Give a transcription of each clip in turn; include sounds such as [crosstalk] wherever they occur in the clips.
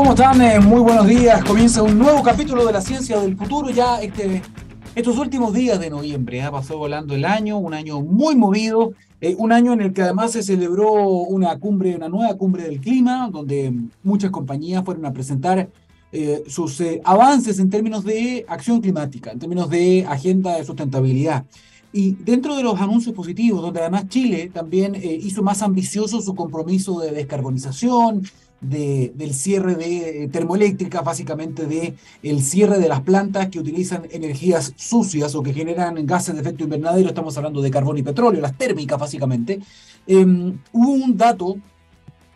¿Cómo están? Eh, muy buenos días. Comienza un nuevo capítulo de la ciencia del futuro. Ya este, estos últimos días de noviembre, ¿eh? pasó volando el año, un año muy movido, eh, un año en el que además se celebró una cumbre, una nueva cumbre del clima, donde muchas compañías fueron a presentar eh, sus avances en términos de acción climática, en términos de agenda de sustentabilidad. Y dentro de los anuncios positivos, donde además Chile también hizo más ambicioso su compromiso de descarbonización, del cierre de termoeléctricas, básicamente de el cierre de las plantas que utilizan energías sucias o que generan gases de efecto invernadero, estamos hablando de carbón y petróleo, las térmicas básicamente. Em, hubo un dato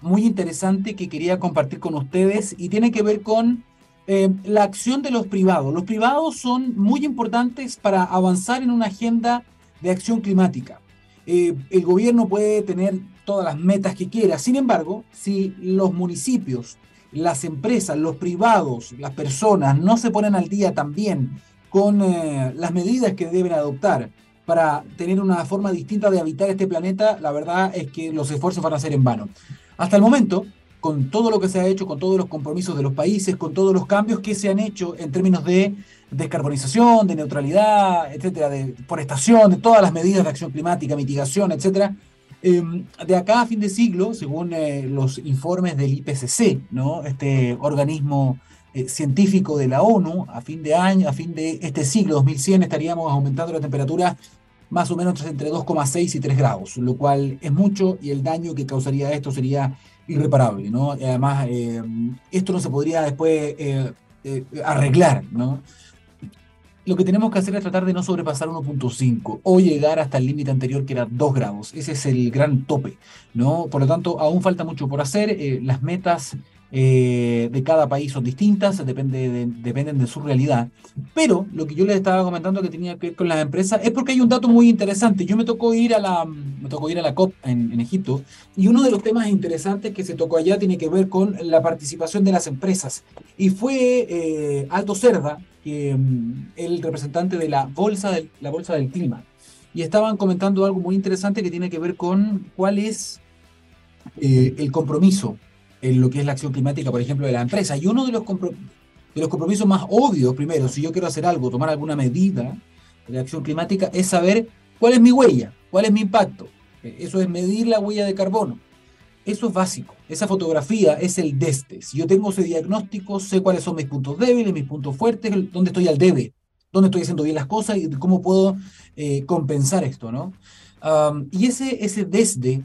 muy interesante que quería compartir con ustedes y tiene que ver con em, la acción de los privados. Los privados son muy importantes para avanzar en una agenda de acción climática. Eh, el gobierno puede tener todas las metas que quiera. Sin embargo, si los municipios, las empresas, los privados, las personas no se ponen al día también con eh, las medidas que deben adoptar para tener una forma distinta de habitar este planeta, la verdad es que los esfuerzos van a ser en vano. Hasta el momento, con todo lo que se ha hecho, con todos los compromisos de los países, con todos los cambios que se han hecho en términos de descarbonización, de neutralidad, etcétera, de forestación, de todas las medidas de acción climática, mitigación, etcétera, Em, de acá a fin de siglo, según eh, los informes del IPCC, ¿no? este organismo eh, científico de la ONU, a fin de año, a fin de este siglo 2100 estaríamos aumentando la temperatura más o menos entre 2,6 y 3 grados, lo cual es mucho y el daño que causaría esto sería irreparable, ¿no? Además, em, esto no se podría después eh, arreglar, ¿no? Lo que tenemos que hacer es tratar de no sobrepasar 1.5 o llegar hasta el límite anterior que era 2 grados. Ese es el gran tope, ¿no? Por lo tanto, aún falta mucho por hacer. Eh, las metas eh, de cada país son distintas, depende de, dependen de su realidad. Pero lo que yo les estaba comentando que tenía que ver con las empresas es porque hay un dato muy interesante. Yo me tocó ir a la, me tocó ir a la COP en, Egipto y uno de los temas interesantes que se tocó allá tiene que ver con la participación de las empresas. Y fue eh, Alto Cerda, mm, el representante de la bolsa, del, la bolsa del clima. Y estaban comentando algo muy interesante que tiene que ver con cuál es eh, el compromiso en lo que es la acción climática, por ejemplo, de la empresa. Y uno de los, de los compromisos más obvios, primero, si yo quiero hacer algo, tomar alguna medida de acción climática, es saber cuál es mi huella, cuál es mi impacto. Eh, eso es medir la huella de carbono. Eso es básico. Esa fotografía es el deste. Si yo tengo ese diagnóstico, sé cuáles son mis puntos débiles, mis puntos fuertes, dónde estoy al debe, dónde estoy haciendo bien las cosas y cómo puedo eh, compensar esto, ¿no? y ese, ese desde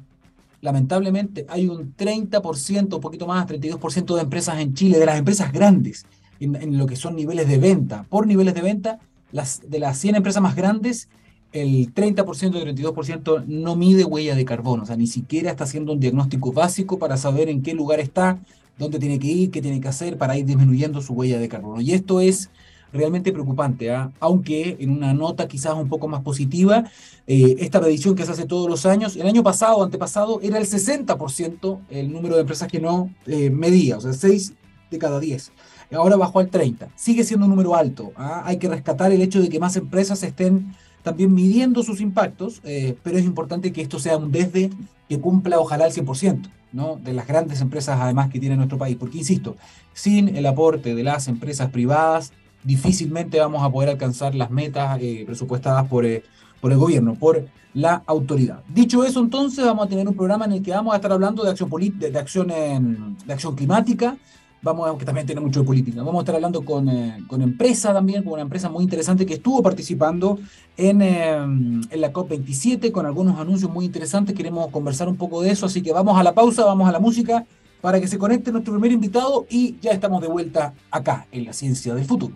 lamentablemente hay un 30%, un poquito más, 32% de empresas en Chile, de las empresas grandes, en, lo que son niveles de venta. Por niveles de venta, las, de las 100 empresas más grandes, el 30% y el 32% no mide huella de carbono, o sea, ni siquiera está haciendo un diagnóstico básico para saber en qué lugar está, dónde tiene que ir, qué tiene que hacer para ir disminuyendo su huella de carbono. Y esto es realmente preocupante, ¿ah? aunque en una nota quizás un poco más positiva, eh, esta medición que se hace todos los años, el año pasado, antepasado, era el 60% el número de empresas que no eh, medía, o sea, 6 de cada 10. Ahora bajó al 30. Sigue siendo un número alto. ¿ah? Hay que rescatar el hecho de que más empresas estén también midiendo sus impactos, eh, pero es importante que esto sea un desde que cumpla ojalá el 100%. ¿no? de las grandes empresas además que tiene nuestro país, porque insisto, sin el aporte de las empresas privadas, difícilmente vamos a poder alcanzar las metas eh, presupuestadas por, eh, por el gobierno, por la autoridad. Dicho eso, entonces vamos a tener un programa en el que vamos a estar hablando de acción, de, de acción, de acción climática, vamos a, que también tiene mucho de política. Vamos a estar hablando con, eh, con empresa también, con una empresa muy interesante que estuvo participando en, en la COP27 con algunos anuncios muy interesantes. Queremos conversar un poco de eso, así que vamos a la pausa, vamos a la música para que se conecte nuestro primer invitado y ya estamos de vuelta acá en la ciencia del futuro.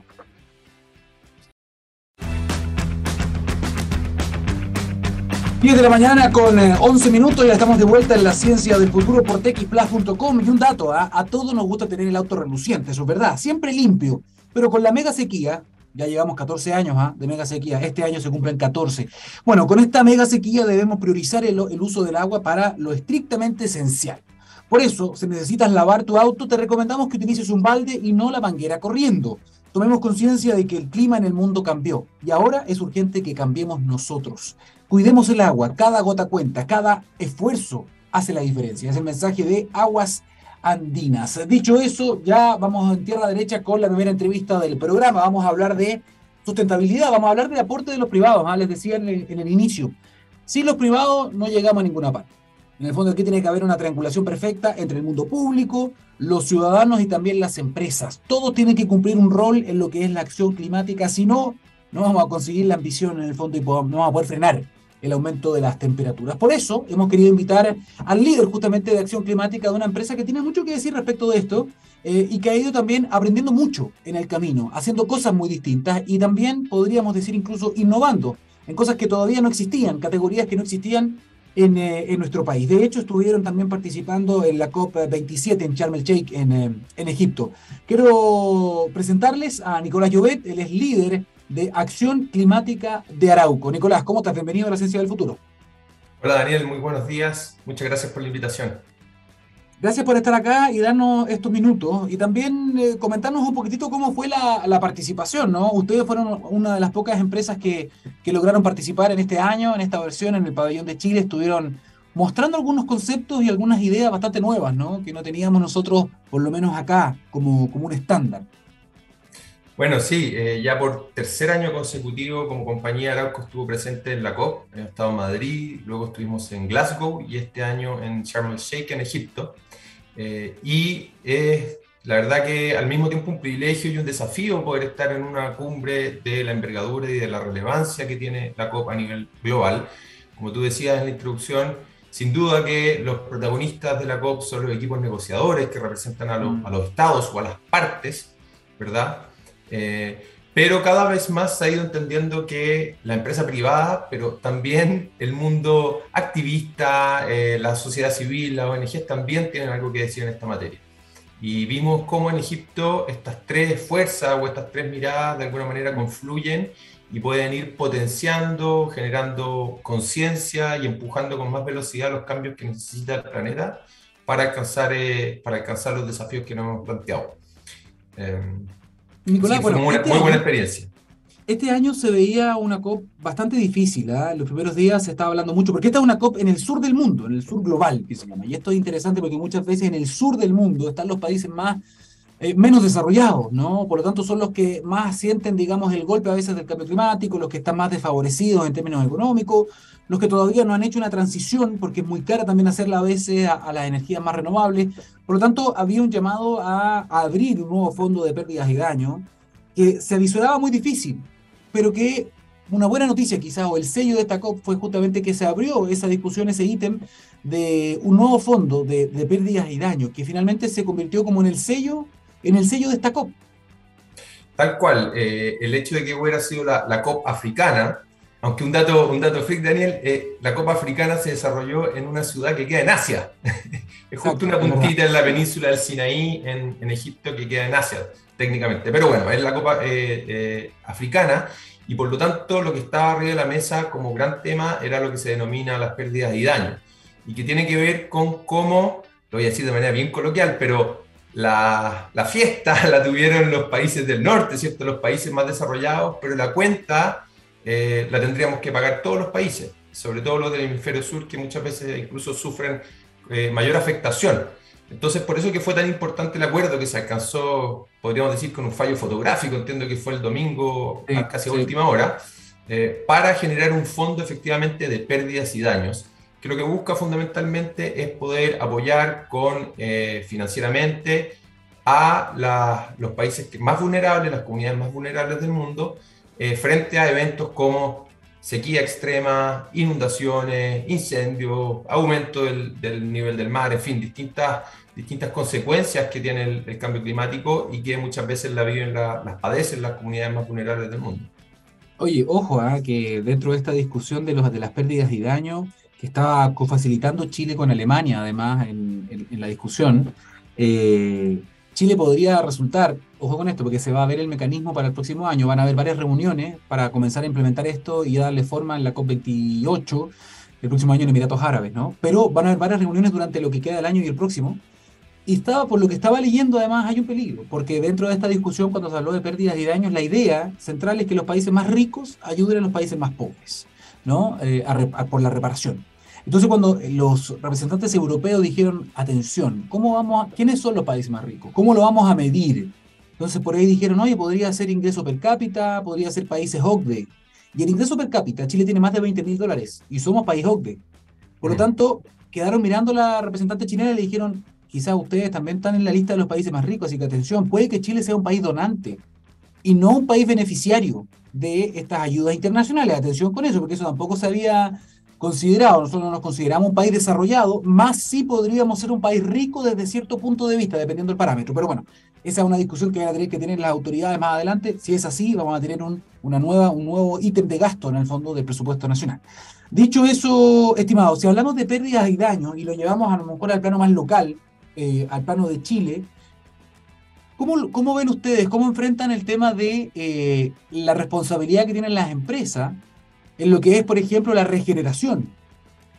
10 de la mañana con 11 eh, minutos, ya estamos de vuelta en la ciencia del futuro por techplus.com y un dato, ¿ah? a todos nos gusta tener el auto reluciente, eso es verdad, siempre limpio, pero con la mega sequía, ya llevamos 14 años ¿ah? de mega sequía, este año se cumplen 14. Bueno, con esta mega sequía debemos priorizar el, el uso del agua para lo estrictamente esencial. Por eso, si necesitas lavar tu auto, te recomendamos que utilices un balde y no la manguera corriendo. Tomemos conciencia de que el clima en el mundo cambió y ahora es urgente que cambiemos nosotros. Cuidemos el agua, cada gota cuenta, cada esfuerzo hace la diferencia. Es el mensaje de Aguas andinas. Dicho eso, ya vamos en tierra derecha con la primera entrevista del programa. Vamos a hablar de sustentabilidad, vamos a hablar de aporte de los privados. ¿ah? Les decía en el, en el inicio, sin los privados no llegamos a ninguna parte. En el fondo aquí tiene que haber una triangulación perfecta entre el mundo público, los ciudadanos y también las empresas. Todos tienen que cumplir un rol en lo que es la acción climática, si no, no vamos a conseguir la ambición en el fondo y no vamos a poder frenar el aumento de las temperaturas. Por eso hemos querido invitar al líder justamente de acción climática de una empresa que tiene mucho que decir respecto de esto eh, y que ha ido también aprendiendo mucho en el camino, haciendo cosas muy distintas y también podríamos decir incluso innovando en cosas que todavía no existían, categorías que no existían en, eh, en, nuestro país. De hecho, estuvieron también participando en la COP27 en Sharm el en, eh, en Egipto. Quiero presentarles a Nicolás Llobet, él es líder de Acción Climática de Arauco. Nicolás, ¿cómo estás? Bienvenido a la Ciencia del Futuro. Hola Daniel, muy buenos días. Muchas gracias por la invitación. Gracias por estar acá y darnos estos minutos y también eh, comentarnos un poquitito cómo fue la, la, participación, ¿no? Ustedes fueron una de las pocas empresas que, que, lograron participar en este año, en esta versión, en el pabellón de Chile, estuvieron mostrando algunos conceptos y algunas ideas bastante nuevas, ¿no? Que no teníamos nosotros, por lo menos acá, como, como un estándar. Bueno, sí, eh, ya por tercer año consecutivo como compañía Arauco estuvo presente en la COP, he estado en Madrid, luego estuvimos en Glasgow y este año en Sharm el Sheikh, en Egipto. Eh, y es la verdad que al mismo tiempo un privilegio y un desafío poder estar en una cumbre de la envergadura y de la relevancia que tiene la COP a nivel global. Como tú decías en la introducción, sin duda que los protagonistas de la COP son los equipos negociadores que representan a, los, a los estados o a las partes, ¿verdad? Eh, pero cada vez más se ha ido entendiendo que la empresa privada, pero también el mundo activista, eh, la sociedad civil, las ONG también tienen algo que decir en esta materia. Y vimos cómo en Egipto estas tres fuerzas o estas tres miradas de alguna manera confluyen y pueden ir potenciando, generando conciencia y empujando con más velocidad los cambios que necesita el planeta para alcanzar, eh, para alcanzar los desafíos que nos hemos planteado. Nicolás, bueno, muy, este muy buena año, experiencia. Este año se veía una COP bastante difícil. ¿eh? En los primeros días se estaba hablando mucho, porque esta es una COP en el sur del mundo, en el sur global, que se llama. Y esto es interesante porque muchas veces en el sur del mundo están los países más eh, menos desarrollados, ¿no? Por lo tanto, son los que más sienten, digamos, el golpe a veces del cambio climático, los que están más desfavorecidos en términos económicos, los que todavía no han hecho una transición, porque es muy cara también hacerla a veces a, a las energías más renovables. Por lo tanto, había un llamado a, a abrir un nuevo fondo de pérdidas y daños que se visualizaba muy difícil, pero que una buena noticia quizás, o el sello de esta COP fue justamente que se abrió esa discusión, ese ítem de un nuevo fondo de, de, pérdidas y daños, que finalmente se convirtió como en el sello, en el sello de esta COP. Tal cual, eh, el hecho de que hubiera sido la, la, COP africana, aunque un dato, un dato freak, Daniel, eh, la COP africana se desarrolló en una ciudad que queda en Asia. [laughs] es justo una puntita en la península del Sinaí, en, en Egipto, que queda en Asia técnicamente. Pero bueno, es la Copa eh, eh, Africana y por lo tanto lo que estaba arriba de la mesa como gran tema era lo que se denomina las pérdidas y daños y que tiene que ver con cómo, lo voy a decir de manera bien coloquial, pero la, la fiesta [laughs] la tuvieron los países del norte, ¿cierto? Los países más desarrollados, pero la cuenta eh, la tendríamos que pagar todos los países, sobre todo los del hemisferio sur que muchas veces incluso sufren eh, mayor afectación. Entonces, por eso que fue tan importante el acuerdo que se alcanzó, podríamos decir, con un fallo fotográfico, entiendo que fue el domingo sí, casi sí. última hora, eh, para generar un fondo efectivamente de pérdidas y daños, que lo que busca fundamentalmente es poder apoyar con, eh, financieramente a la, los países más vulnerables, las comunidades más vulnerables del mundo, eh, frente a eventos como sequía extrema, inundaciones, incendios, aumento del, del, nivel del mar, en fin, distintas, distintas consecuencias que tiene el, el cambio climático y que muchas veces la viven, la, las padecen las comunidades más vulnerables del mundo. Oye, ojo, ¿eh? que dentro de esta discusión de, los, de las pérdidas y daños que estaba facilitando Chile con Alemania, además, en, la discusión, eh, Chile podría resultar, ojo con esto, porque se va a ver el mecanismo para el próximo año, van a haber varias reuniones para comenzar a implementar esto y darle forma en la COP28 el próximo año en Emiratos Árabes, ¿no? Pero van a haber varias reuniones durante lo que queda del año y el próximo. Y estaba, por lo que estaba leyendo, además, hay un peligro, porque dentro de esta discusión, cuando se habló de pérdidas y daños, la idea central es que los países más ricos ayuden a los países más pobres, ¿no? Eh, por la reparación. Entonces cuando los representantes europeos dijeron, atención, ¿cómo vamos a, ¿quiénes son los países más ricos? ¿Cómo lo vamos a medir? Entonces por ahí dijeron, oye, podría ser ingreso per cápita, podría ser países OCDE. Y el ingreso per cápita, Chile tiene más de 20 mil dólares y somos país OCDE. Por lo tanto, quedaron mirando a la representante chilena y le dijeron, quizás ustedes también están en la lista de los países más ricos, así que atención, puede que Chile sea un país donante y no un país beneficiario de estas ayudas internacionales. Atención con eso, porque eso tampoco se había considerado. Nosotros no nos consideramos un país desarrollado, más sí podríamos ser un país rico desde cierto punto de vista, dependiendo del parámetro. Pero bueno, esa es una discusión que van a tener que tener las autoridades más adelante. Si es así, vamos a tener un, una nueva, un nuevo ítem de gasto en el fondo del presupuesto nacional. Dicho eso, estimado, si hablamos de pérdidas y daños y lo llevamos a lo mejor al plano más local, eh, al plano de Chile, ¿cómo, ¿cómo, ven ustedes, cómo enfrentan el tema de eh, la responsabilidad que tienen las empresas en lo que es, por ejemplo, la regeneración.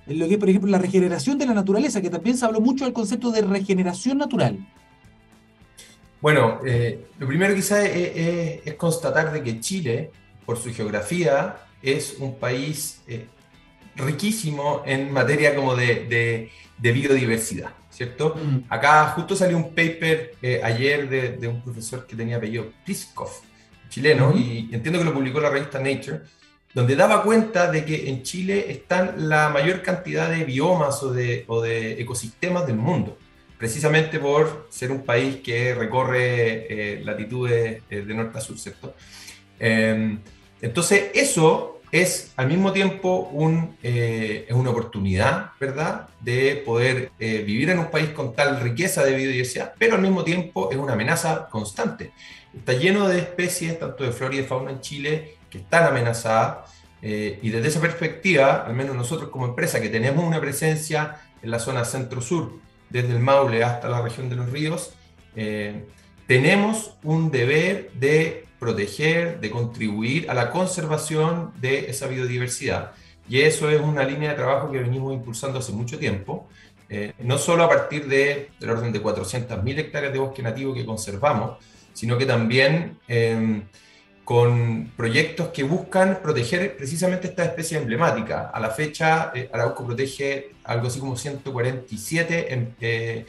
En lo que es, por ejemplo, la regeneración de la naturaleza, que también se habló mucho del concepto de regeneración natural. Bueno, eh, lo primero quizás es, constatar de que Chile, por su geografía, es un país eh, riquísimo en materia como de, biodiversidad, ¿cierto? Mm. Acá justo salió un paper eh, ayer de, un profesor que tenía apellido Pliskov, chileno, y entiendo que lo publicó la revista Nature, donde daba cuenta de que en Chile están la mayor cantidad de biomas o de, ecosistemas del mundo, precisamente por ser un país que recorre eh, latitudes eh, de norte a sur, ¿cierto? Em, entonces, eso es al mismo tiempo eh, una oportunidad, ¿verdad?, de poder vivir en un país con tal riqueza de biodiversidad, pero al mismo tiempo es una amenaza constante. Está lleno de especies, tanto de flora y de fauna en Chile, que están amenazadas. Eh, y desde esa perspectiva, al menos nosotros como empresa que tenemos una presencia en la zona centro-sur, desde el Maule hasta la región de los ríos, eh, tenemos un deber de proteger, de contribuir a la conservación de esa biodiversidad. Y eso es una línea de trabajo que venimos impulsando hace mucho tiempo, eh, no solo a partir de, del orden de 400.000 hectáreas de bosque nativo que conservamos, sino que también con proyectos que buscan proteger precisamente esta especie emblemática. A la fecha, eh, Arauco protege algo así como 147 em, eh,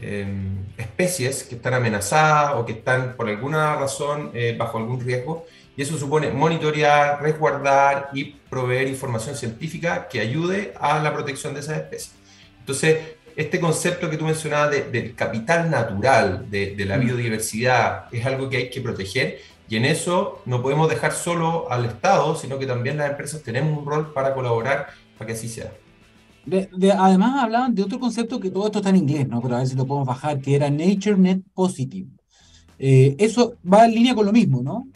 em, especies que están amenazadas o que están por alguna razón eh, bajo algún riesgo, y eso supone monitorear, resguardar y proveer información científica que ayude a la protección de esas especies. Entonces, este concepto que tú mencionabas del capital natural, de, de la mm. biodiversidad, es algo que hay que proteger y en eso no podemos dejar solo al Estado, sino que también las empresas tenemos un rol para colaborar para que así sea. además hablaban de otro concepto que todo esto está en inglés, ¿no? Pero a ver si lo podemos bajar, que era Nature Net Positive. Eh, eso va en línea con lo mismo, ¿no?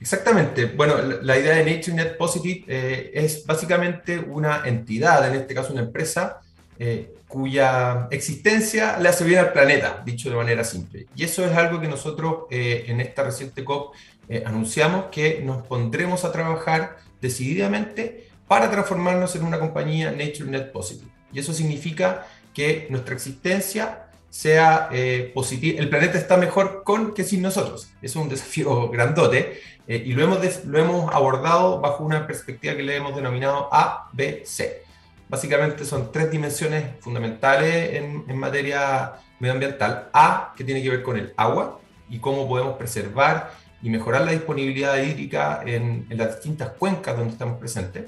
Exactamente. Bueno, la, idea de Nature Net Positive eh, es básicamente una entidad, en este caso una empresa, eh, cuya existencia le hace bien al planeta, dicho de manera simple. Y eso es algo que nosotros eh, en esta reciente COP eh, anunciamos que nos pondremos a trabajar decididamente para transformarnos en una compañía Nature Net Positive. Y eso significa que nuestra existencia sea eh, positiva. El planeta está mejor con que sin nosotros. Es un desafío [laughs] grandote y lo hemos, lo hemos abordado bajo una perspectiva que le hemos denominado ABC. Básicamente son tres dimensiones fundamentales en, materia medioambiental. A, que tiene que ver con el agua y cómo podemos preservar y mejorar la disponibilidad hídrica en, las distintas cuencas donde estamos presentes.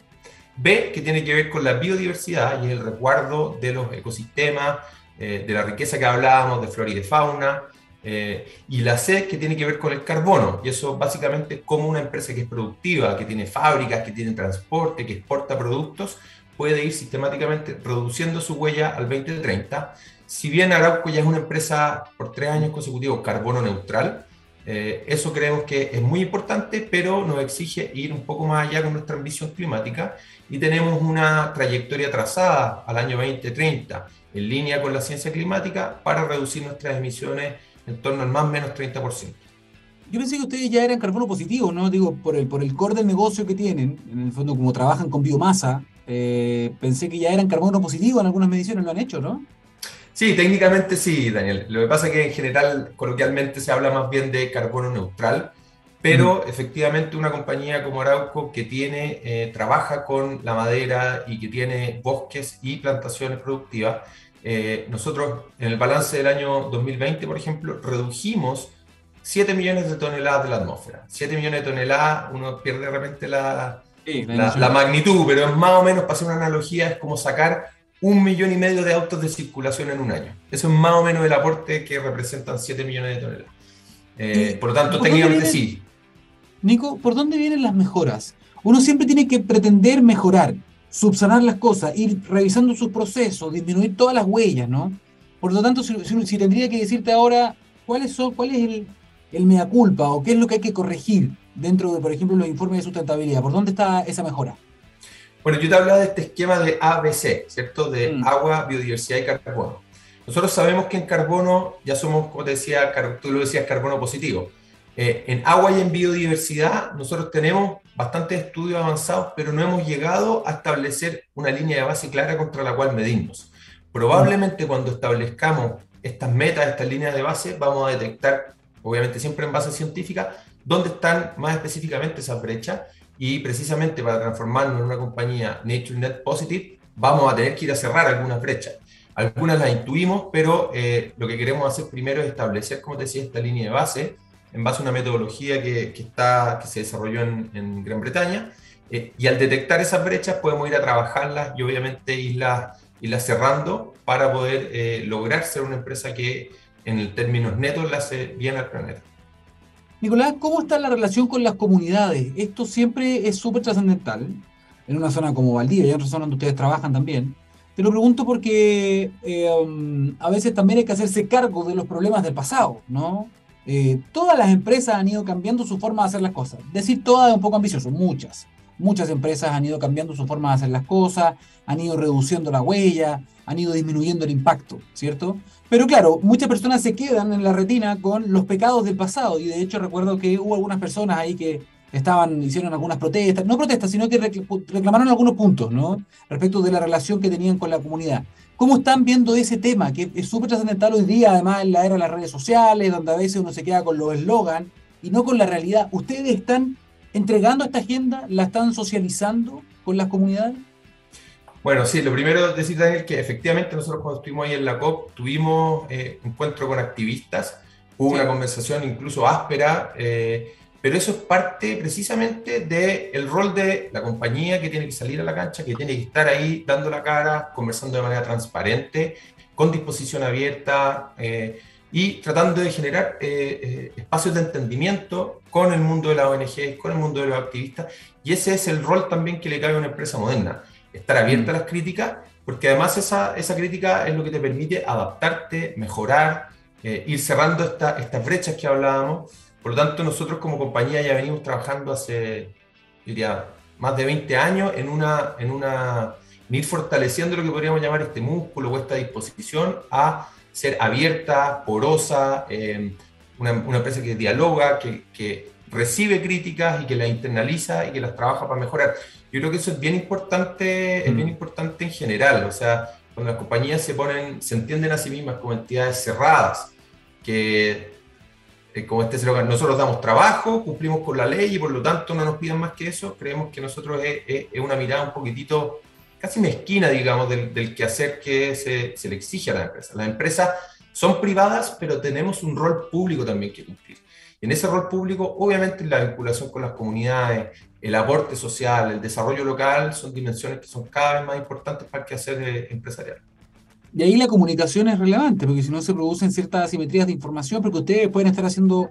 B, que tiene que ver con la biodiversidad y el resguardo de los ecosistemas, eh, de la riqueza que hablábamos, de flora y de fauna. Eh, y la C, que tiene que ver con el carbono. Y eso básicamente como una empresa que es productiva, que tiene fábricas, que tiene transporte, que exporta productos, puede ir sistemáticamente reduciendo su huella al 2030. Si bien Arauco ya es una empresa por tres años consecutivos carbono neutral, eh, eso creemos que es muy importante, pero nos exige ir un poco más allá con nuestra ambición climática y tenemos una trayectoria trazada al año 2030 en línea con la ciencia climática para reducir nuestras emisiones en torno al más o menos 30%. Yo pensé que ustedes ya eran carbono positivo, ¿no? Digo, por el, por el core del negocio que tienen, en el fondo como trabajan con biomasa, eh, pensé que ya eran carbono positivo en algunas mediciones, lo han hecho, ¿no? Sí, técnicamente sí, Daniel. Lo que pasa es que en general, coloquialmente, se habla más bien de carbono neutral. pero efectivamente una compañía como Arauco que tiene, eh, trabaja con la madera y que tiene bosques y plantaciones productivas, eh, nosotros en el balance del año 2020, por ejemplo, redujimos 7 millones de toneladas de la atmósfera. 7 millones de toneladas, uno pierde de repente la, la, magnitud, pero es más o menos, para hacer una analogía, es como sacar un millón y medio de autos de circulación en un año. Eso es más o menos el aporte que representan 7 millones de toneladas. Eh, por lo tanto, técnicamente sí. Nico, ¿por dónde vienen las mejoras? Uno siempre tiene que pretender mejorar, subsanar las cosas, ir revisando sus procesos, disminuir todas las huellas, ¿no? Por lo tanto, si, tendría que decirte ahora cuáles son, cuál es el, el mea culpa o qué es lo que hay que corregir dentro de, por ejemplo, los informes de sustentabilidad, ¿por dónde está esa mejora? Bueno, yo te hablaba de este esquema de ABC, ¿cierto? De mm. agua, biodiversidad y carbono. Nosotros sabemos que en carbono ya somos, como te decía, tú lo decías, carbono positivo. Eh, en agua y en biodiversidad nosotros tenemos bastantes estudios avanzados, pero no hemos llegado a establecer una línea de base clara contra la cual medirnos. Probablemente cuando establezcamos estas metas, estas líneas de base, vamos a detectar, obviamente siempre en base científica, dónde están más específicamente esas brechas y precisamente para transformarnos en una compañía Nature Net Positive, vamos a tener que ir a cerrar algunas brechas. Algunas las intuimos, pero eh, lo que queremos hacer primero es establecer, como te decía, esta línea de base en base a una metodología que, está, que se desarrolló en, en Gran Bretaña. Eh, y al detectar esas brechas podemos ir a trabajarlas y obviamente irlas, irlas cerrando para poder eh, lograr ser una empresa que en términos netos la hace bien al planeta. Nicolás, ¿cómo está la relación con las comunidades? Esto siempre es súper trascendental en una zona como Valdivia y en otras zonas donde ustedes trabajan también. Te lo pregunto porque eh, um, a veces también hay que hacerse cargo de los problemas del pasado, ¿no? Eh, todas las empresas han ido cambiando su forma de hacer las cosas. Decir todas es un poco ambicioso, muchas. Muchas empresas han ido cambiando su forma de hacer las cosas, han ido reduciendo la huella, han ido disminuyendo el impacto, ¿cierto? Pero claro, muchas personas se quedan en la retina con los pecados del pasado y de hecho recuerdo que hubo algunas personas ahí que estaban, hicieron algunas protestas, no protestas, sino que reclamaron algunos puntos, ¿no? Respecto de la relación que tenían con la comunidad. ¿Cómo están viendo ese tema? Que es súper trascendental hoy día, además en la era de las redes sociales, donde a veces uno se queda con los eslogans y no con la realidad. ¿Ustedes están entregando esta agenda? ¿La están socializando con las comunidades? Bueno, sí, lo primero decir, Daniel, que efectivamente nosotros cuando estuvimos ahí en la COP tuvimos eh, encuentro con activistas, hubo una conversación incluso áspera. Eh, pero eso es parte precisamente del rol de la compañía que tiene que salir a la cancha, que tiene que estar ahí dando la cara, conversando de manera transparente, con disposición abierta eh, y tratando de generar eh, eh, espacios de entendimiento con el mundo de la ONG, con el mundo de los activistas. Y ese es el rol también que le cabe a una empresa moderna, estar abierta a las críticas, porque además esa, esa crítica es lo que te permite adaptarte, mejorar, ir cerrando estas brechas que hablábamos por lo tanto, nosotros como compañía ya venimos trabajando hace, diría, más de 20 años en una, en una, ir fortaleciendo lo que podríamos llamar este músculo o esta disposición a ser abierta, porosa, em, una, una, empresa que dialoga, que, que, recibe críticas y que las internaliza y que las trabaja para mejorar. Yo creo que eso es bien importante, es bien mm. importante en general, o sea, cuando las compañías se ponen, se entienden a sí mismas como entidades cerradas, que eh, como este eslogan, nosotros damos trabajo, cumplimos con la ley y por lo tanto no nos pidan más que eso. Creemos que nosotros es, una mirada un poquitito casi mezquina, digamos, del, del quehacer que se, se, le exige a la empresa. Las empresas son privadas, pero tenemos un rol público también que cumplir. En ese rol público, obviamente, la vinculación con las comunidades, el aporte social, el desarrollo local, son dimensiones que son cada vez más importantes para el quehacer eh, empresarial. Y ahí la comunicación es relevante, porque si no se producen ciertas asimetrías de información, porque ustedes pueden estar haciendo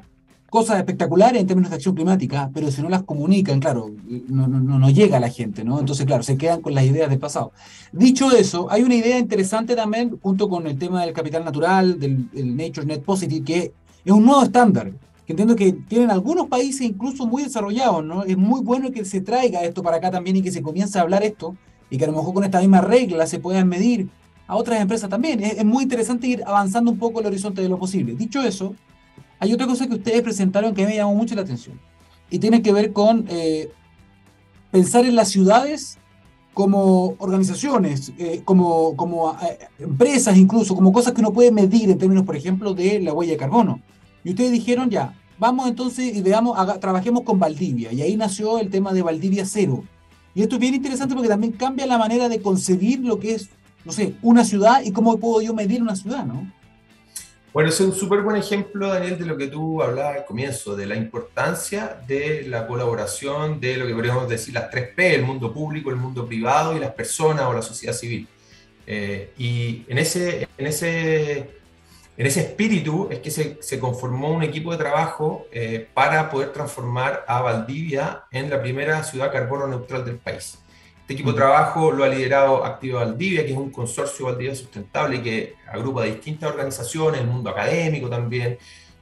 cosas espectaculares en términos de acción climática, pero si no las comunican, claro, no, no, no, llega a la gente, ¿no? Entonces, claro, se quedan con las ideas del pasado. Dicho eso, hay una idea interesante también, junto con el tema del capital natural, del, Nature Net Positive, que es un nuevo estándar, que entiendo que tienen algunos países incluso muy desarrollados, ¿no? Es muy bueno que se traiga esto para acá también y que se comience a hablar esto, y que a lo mejor con esta misma regla se puedan medir a otras empresas también. Es, muy interesante ir avanzando un poco el horizonte de lo posible. Dicho eso, hay otra cosa que ustedes presentaron que me llamó mucho la atención y tiene que ver con eh, pensar en las ciudades como organizaciones, eh, como, como eh, empresas incluso, como cosas que uno puede medir en términos, por ejemplo, de la huella de carbono. Y ustedes dijeron ya, vamos entonces y veamos, trabajemos con Valdivia. Y ahí nació el tema de Valdivia Cero. Y esto es bien interesante porque también cambia la manera de concebir lo que es, no sé, una ciudad y cómo puedo yo medir una ciudad, ¿no? Bueno, es un súper buen ejemplo, Daniel, de lo que tú hablabas al comienzo, de la importancia de la colaboración de lo que podríamos decir las tres P, el mundo público, el mundo privado y las personas o la sociedad civil. Eh, y en ese, en, ese, en ese espíritu es que se, se conformó un equipo de trabajo eh, para poder transformar a Valdivia en la primera ciudad carbono neutral del país. Este equipo de trabajo lo ha liderado Activa Valdivia, que es un consorcio Valdivia sustentable que agrupa distintas organizaciones, el mundo académico también.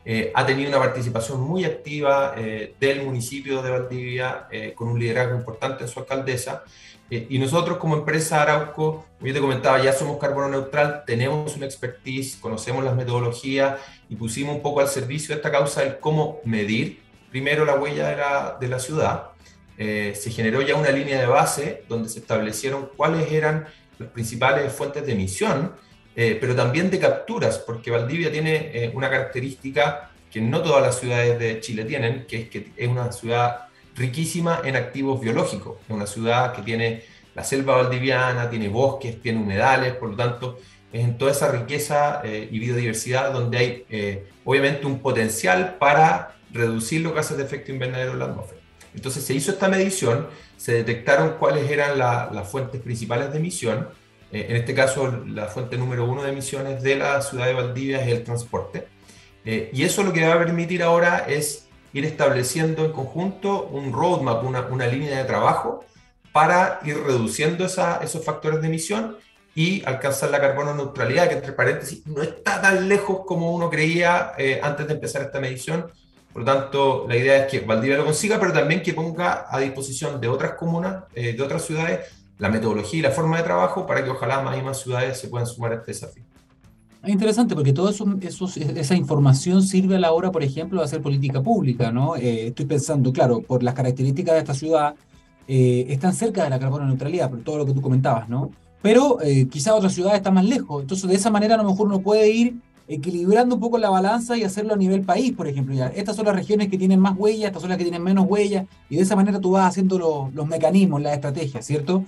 Eh, ha tenido una participación muy activa eh, del municipio de Valdivia, eh, con un liderazgo importante en su alcaldesa. Y nosotros como empresa Arauco, como yo te comentaba, ya somos carbono neutral, tenemos una expertise, conocemos las metodologías y pusimos un poco al servicio de esta causa el cómo medir. Primero la huella de la, de la ciudad. Eh, se generó ya una línea de base donde se establecieron cuáles eran las principales fuentes de emisión, eh, pero también de capturas, porque Valdivia tiene eh, una característica que no todas las ciudades de Chile tienen, que es que es una ciudad riquísima en activos biológicos, es una ciudad que tiene la selva valdiviana, tiene bosques, tiene humedales, por lo tanto, es en toda esa riqueza y biodiversidad donde hay obviamente un potencial para reducir los gases de efecto invernadero en la atmósfera. Entonces se hizo esta medición, se detectaron cuáles eran las fuentes principales de emisión. Eh, en este caso, la fuente número uno de emisiones de la ciudad de Valdivia es el transporte. Eh, y eso lo que va a permitir ahora es ir estableciendo en conjunto un roadmap, una, una línea de trabajo para ir reduciendo esos factores de emisión y alcanzar la carbono neutralidad, que entre paréntesis no está tan lejos como uno creía eh, antes de empezar esta medición, por lo tanto, la idea es que Valdivia lo consiga, pero también que ponga a disposición de otras comunas, eh, de otras ciudades, la metodología y la forma de trabajo para que ojalá más y más ciudades se puedan sumar a este desafío. Es interesante porque toda esa información sirve a la hora, por ejemplo, de hacer política pública, ¿no? Eh, estoy pensando, claro, por las características de esta ciudad, eh, están cerca de la carbono neutralidad, por todo lo que tú comentabas, ¿no? Pero quizá otras ciudades están más lejos. Entonces, de esa manera, a lo mejor uno puede ir equilibrando un poco la balanza y hacerlo a nivel país, por ejemplo. Ya, estas son las regiones que tienen más huellas, estas son las que tienen menos huellas, y de esa manera tú vas haciendo los mecanismos, las estrategias, ¿cierto?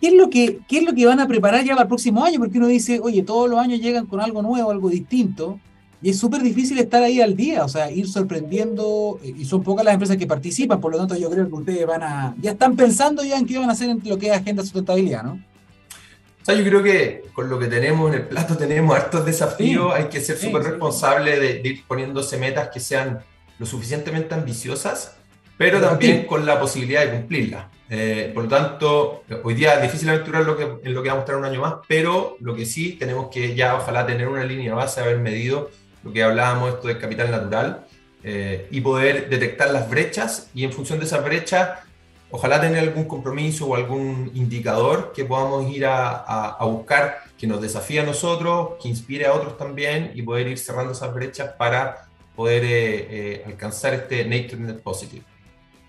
¿Qué es, lo que, ¿Qué es lo que van a preparar ya para el próximo año? Porque uno dice, oye, todos los años llegan con algo nuevo, algo distinto, y es súper difícil estar ahí al día, o sea, ir sorprendiendo, y son pocas las empresas que participan, por lo tanto yo creo que ustedes van a, ya están pensando ya en qué van a hacer en lo que es agenda sustentabilidad, ¿no? yo creo que con lo que tenemos en el plato [laughs] tenemos hartos desafíos, hay que ser súper responsable de, ir poniéndose metas que sean lo suficientemente ambiciosas, pero también con la posibilidad de cumplirlas. Eh, por lo tanto, hoy día es difícil aventurar lo que, en lo que vamos a estar un año más, pero lo que sí tenemos que ya ojalá tener una línea base, haber medido lo que hablábamos, esto del capital natural, eh, y poder detectar las brechas y en función de esas brechas ojalá tener algún compromiso o algún indicador que podamos ir a, buscar, que nos desafíe a nosotros, que inspire a otros también y poder ir cerrando esas brechas para poder eh, eh, alcanzar este Nature Net Positive.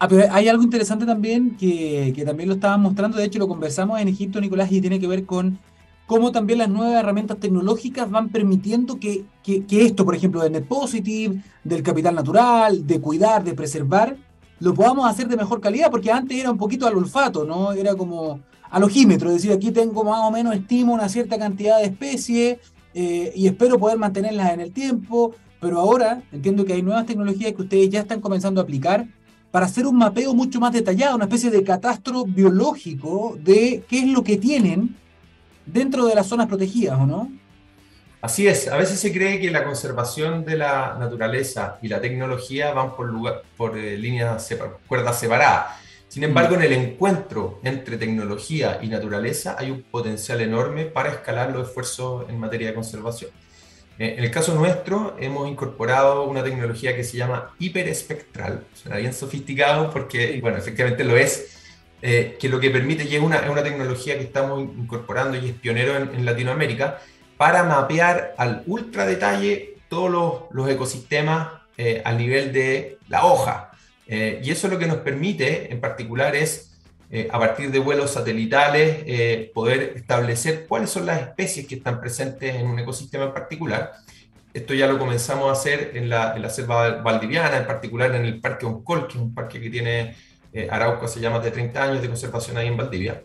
Ah, pero hay algo interesante también que, que también lo estaban mostrando, de hecho lo conversamos en Egipto, Nicolás, y tiene que ver con cómo también las nuevas herramientas tecnológicas van permitiendo que, que, que esto, por ejemplo, del Net Positive, del capital natural, de cuidar, de preservar, lo podamos hacer de mejor calidad, porque antes era un poquito al olfato, ¿no? Era como al ojímetro, es decir, aquí tengo más o menos, estimo una cierta cantidad de especies eh, y espero poder mantenerlas en el tiempo, pero ahora entiendo que hay nuevas tecnologías que ustedes ya están comenzando a aplicar para hacer un mapeo mucho más detallado, una especie de catastro biológico de qué es lo que tienen dentro de las zonas protegidas, ¿o no? Así es, a veces se cree que la conservación de la naturaleza y la tecnología van por, lugar, por eh, líneas, cuerdas separadas. Sin embargo, en el encuentro entre tecnología y naturaleza hay un potencial enorme para escalar los esfuerzos en materia de conservación. Eh, en el caso nuestro, hemos incorporado una tecnología que se llama hiperespectral. Suena bien sofisticado porque, bueno, efectivamente lo es, eh, que lo que permite, y es una, una, tecnología que estamos incorporando y es pionero en, en Latinoamérica, para mapear al ultra detalle todos los, ecosistemas eh, a nivel de la hoja. Eh, y eso lo que nos permite en particular es, eh, a partir de vuelos satelitales, poder establecer cuáles son las especies que están presentes en un ecosistema en particular. esto ya lo comenzamos a hacer en la, en la selva valdiviana, en particular en el Parque Oncol, que es un parque que tiene eh, Arauco hace ya más de 30 años de conservación ahí en Valdivia.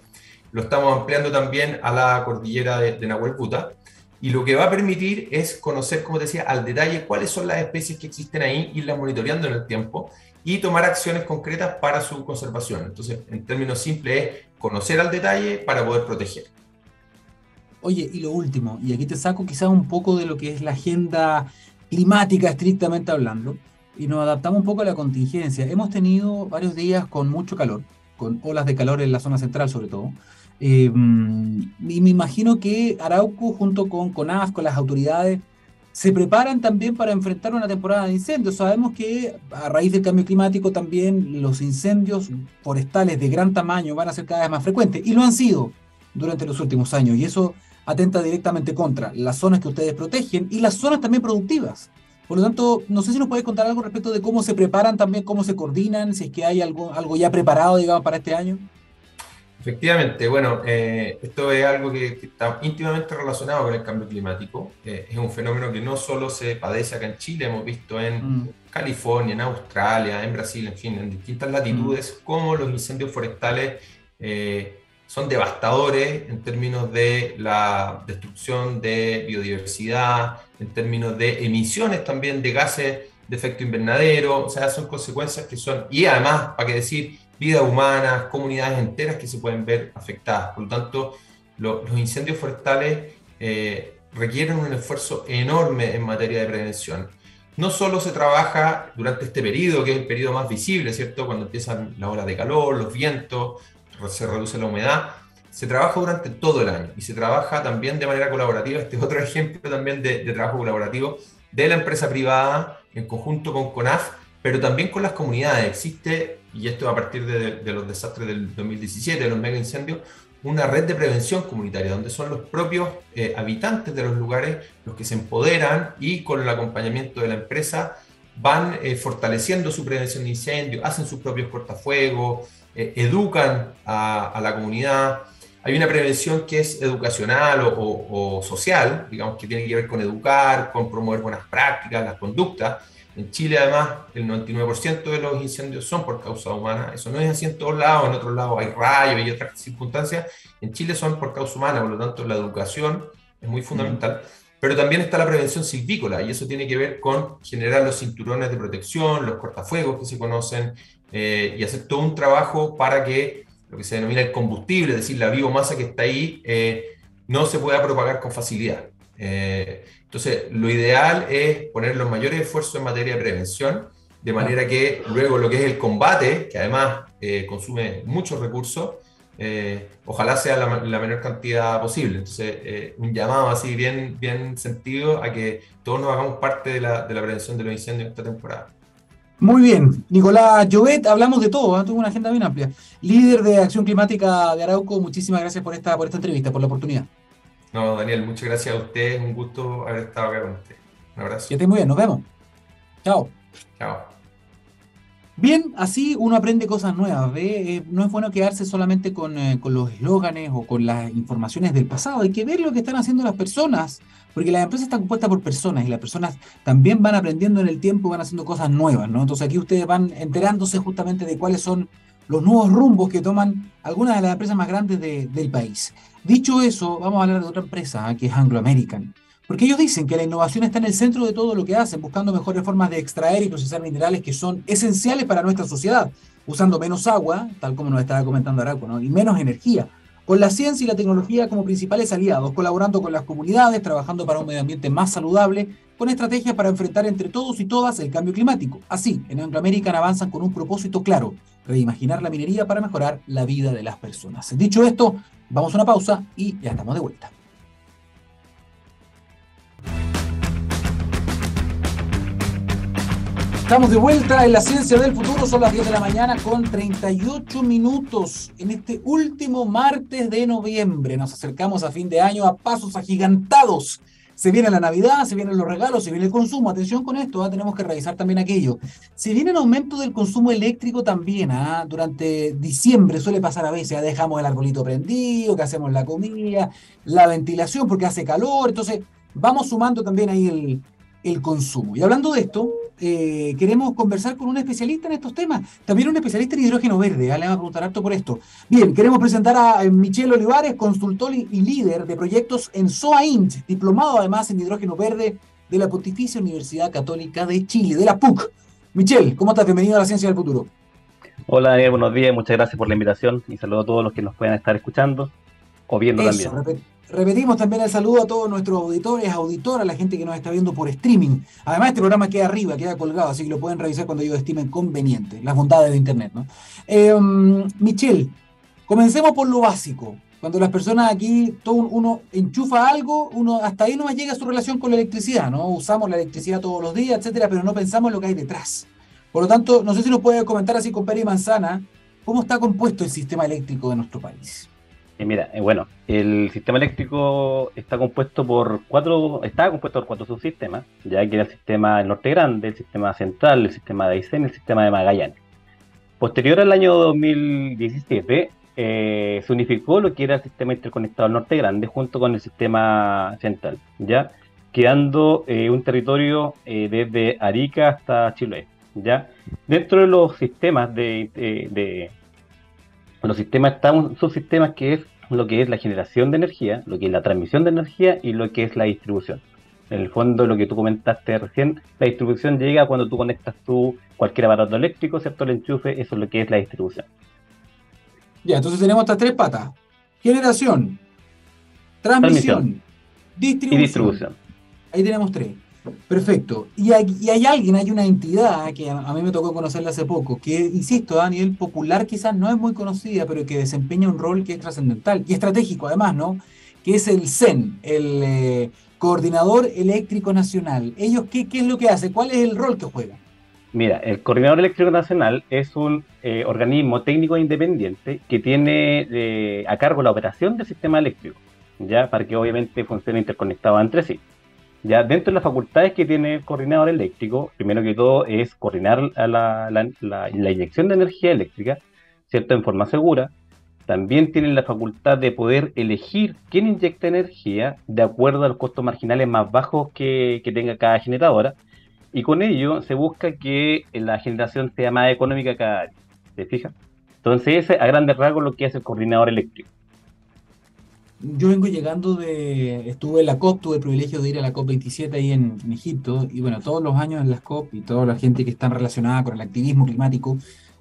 Lo estamos ampliando también a la cordillera de, de Nahuel. Y lo que va a permitir es conocer, como decía, al detalle cuáles son las especies que existen ahí, irlas monitoreando en el tiempo y tomar acciones concretas para su conservación. Entonces, en términos simples, es conocer al detalle para poder proteger. Oye, y lo último, y aquí te saco quizás un poco de lo que es la agenda climática estrictamente hablando, y nos adaptamos un poco a la contingencia. Hemos tenido varios días con mucho calor, con olas de calor en la zona central sobre todo, eh, y me imagino que Arauco junto con CONAF, con las autoridades, se preparan también para enfrentar una temporada de incendios. Sabemos que a raíz del cambio climático también los incendios forestales de gran tamaño van a ser cada vez más frecuentes y lo han sido durante los últimos años y eso atenta directamente contra las zonas que ustedes protegen y las zonas también productivas. Por lo tanto, no sé si nos puedes contar algo respecto de cómo se preparan también, cómo se coordinan, si es que hay algo, algo ya preparado, digamos, para este año. Efectivamente, bueno, eh, esto es algo que, está íntimamente relacionado con el cambio climático. Eh, es un fenómeno que no solo se padece acá en Chile, hemos visto en mm. California, en Australia, en Brasil, en fin, en distintas latitudes, mm. cómo los incendios forestales eh, son devastadores en términos de la destrucción de biodiversidad, en términos de emisiones también de gases de efecto invernadero, o sea, son consecuencias que son, y además, para qué decir, vidas humanas, comunidades enteras que se pueden ver afectadas. Por lo tanto, los incendios forestales eh, requieren un esfuerzo enorme en materia de prevención. No solo se trabaja durante este periodo, que es el periodo más visible, ¿cierto? Cuando empiezan las olas de calor, los vientos, se reduce la humedad, se trabaja durante todo el año y se trabaja también de manera colaborativa. Este es otro [laughs] ejemplo también de, de trabajo colaborativo de la empresa privada en conjunto con CONAF, pero también con las comunidades. Existe y esto a partir de, los desastres del 2017, de los mega incendios, una red de prevención comunitaria, donde son los propios eh, habitantes de los lugares los que se empoderan y con el acompañamiento de la empresa van eh, fortaleciendo su prevención de incendios, hacen sus propios cortafuegos, eh, educan a, la comunidad. Hay una prevención que es educacional o, o social, digamos, que tiene que ver con educar, con promover buenas prácticas, las conductas, en Chile, además, el 99% de los incendios son por causa humana. Eso no es así en todos lados. En otros lados hay rayos y otras circunstancias. En Chile son por causa humana. Por lo tanto, la educación es muy fundamental. Pero también está la prevención silvícola y eso tiene que ver con generar los cinturones de protección, los cortafuegos que se conocen eh, y hacer todo un trabajo para que lo que se denomina el combustible, es decir, la biomasa que está ahí, eh, no se pueda propagar con facilidad. Eh, entonces, lo ideal es poner los mayores esfuerzos en materia de prevención, de manera que luego lo que es el combate, que además eh, consume muchos recursos, eh, ojalá sea la, menor cantidad posible. Entonces, un llamado así bien, bien sentido a que todos nos hagamos parte de la, prevención de los incendios en esta temporada. Muy bien, Nicolás Llovet, hablamos de todo, tuvo una agenda bien amplia. Líder de Acción Climática de Arauco, muchísimas gracias por esta, por esta entrevista, por la oportunidad. No, Daniel, muchas gracias a usted. Un gusto haber estado acá con usted. Un abrazo. Que esté muy bien, nos vemos. Chao. Chao. Bien, así uno aprende cosas nuevas. ¿ve? Eh, no es bueno quedarse solamente con, eh, con los eslóganes o con las informaciones del pasado. Hay que ver lo que están haciendo las personas, porque las empresas están compuestas por personas y las personas también van aprendiendo en el tiempo y van haciendo cosas nuevas. ¿no? Entonces aquí ustedes van enterándose justamente de cuáles son los nuevos rumbos que toman algunas de las empresas más grandes del país. Dicho eso, vamos a hablar de otra empresa, ¿eh? que es Anglo American. Porque ellos dicen que la innovación está en el centro de todo lo que hacen, buscando mejores formas de extraer y procesar minerales que son esenciales para nuestra sociedad, usando menos agua, tal como nos estaba comentando Araco, ¿no? y menos energía, con la ciencia y la tecnología como principales aliados, colaborando con las comunidades, trabajando para un medio ambiente más saludable, con estrategias para enfrentar entre todos y todas el cambio climático. Así, en Anglo American avanzan con un propósito claro, reimaginar la minería para mejorar la vida de las personas. Dicho esto, vamos a una pausa y ya estamos de vuelta. Estamos de vuelta en la ciencia del futuro, son las 10 de la mañana con 38 minutos en este último martes de noviembre. Nos acercamos a fin de año a pasos agigantados se viene la Navidad, se vienen los regalos, se viene el consumo. Atención con esto, ¿ah? tenemos que revisar también aquello. Se viene el aumento del consumo eléctrico también. ¿ah? Durante diciembre suele pasar a veces, dejamos el arbolito prendido, que hacemos la comida, la ventilación porque hace calor. Entonces, vamos sumando también ahí el, el consumo. Y hablando de esto, eh, queremos conversar con un especialista en estos temas, también un especialista en hidrógeno verde, ¿ah? le vamos a preguntar harto por esto. Bien, queremos presentar a eh, Michelle Olivares, consultor y líder de proyectos en SOA INT, diplomado además en hidrógeno verde de la Pontificia Universidad Católica de Chile, de la PUC. Michelle, ¿cómo estás? Bienvenido a la Ciencia del Futuro. Hola Daniel, buenos días, muchas gracias por la invitación y saludo a todos los que nos puedan estar escuchando o viendo también. Repetimos también el saludo a todos nuestros auditores, auditoras, la gente que nos está viendo por streaming. Además, este programa queda arriba, queda colgado, así que lo pueden revisar cuando ellos estimen conveniente, las bondades de Internet. ¿no? Em, Michelle, comencemos por lo básico. Cuando las personas aquí, todo uno enchufa algo, uno hasta ahí no más llega su relación con la electricidad, ¿no? Usamos la electricidad todos los días, etcétera, pero no pensamos lo que hay detrás. Por lo tanto, no sé si nos puede comentar así con pera y manzana, ¿cómo está compuesto el sistema eléctrico de nuestro país? Eh, mira, eh, bueno, el sistema eléctrico está compuesto por cuatro, está compuesto por cuatro subsistemas, ya que era el sistema del Norte Grande, el sistema central, el sistema de Aysén y el sistema de Magallanes. Posterior al año 2017, eh, se unificó lo que era el sistema interconectado del Norte Grande junto con el sistema central, ya quedando un territorio desde Arica hasta Chile, ya dentro de los sistemas de los sistemas está un subsistema que es lo que es la generación de energía, lo que es la transmisión de energía y lo que es la distribución. En el fondo, lo que tú comentaste recién, la distribución llega cuando tú conectas tú cualquier aparato eléctrico, ¿cierto? El enchufe, eso es lo que es la distribución. Ya, entonces tenemos estas tres patas. Generación, transmisión, distribución. Y distribución. Ahí tenemos tres. Perfecto. Y hay, alguien, hay una entidad que a, mí me tocó conocerla hace poco, que, insisto, a nivel popular quizás no es muy conocida, pero que desempeña un rol que es trascendental y estratégico además, ¿no? Que es el CEN, el eh, Coordinador Eléctrico Nacional. ¿Ellos qué, qué es lo que hace? ¿Cuál es el rol que juegan? Mira, el Coordinador Eléctrico Nacional es un eh, organismo técnico independiente que tiene eh, a cargo la operación del sistema eléctrico, ya para que obviamente funcione interconectado entre sí. Ya dentro de las facultades que tiene el coordinador eléctrico, primero que todo es coordinar la, la, inyección de energía eléctrica, ¿cierto? En forma segura. También tiene la facultad de poder elegir quién inyecta energía de acuerdo a los costos marginales más bajos que, que tenga cada generadora. Y con ello se busca que la generación sea más económica cada año. ¿Se fija? Entonces, a grandes rasgos lo que hace el coordinador eléctrico yo vengo llegando de, estuve en la COP, tuve el privilegio de ir a la COP 27 ahí en, Egipto, y bueno, todos los años en las COP y toda la gente que está relacionada con el activismo climático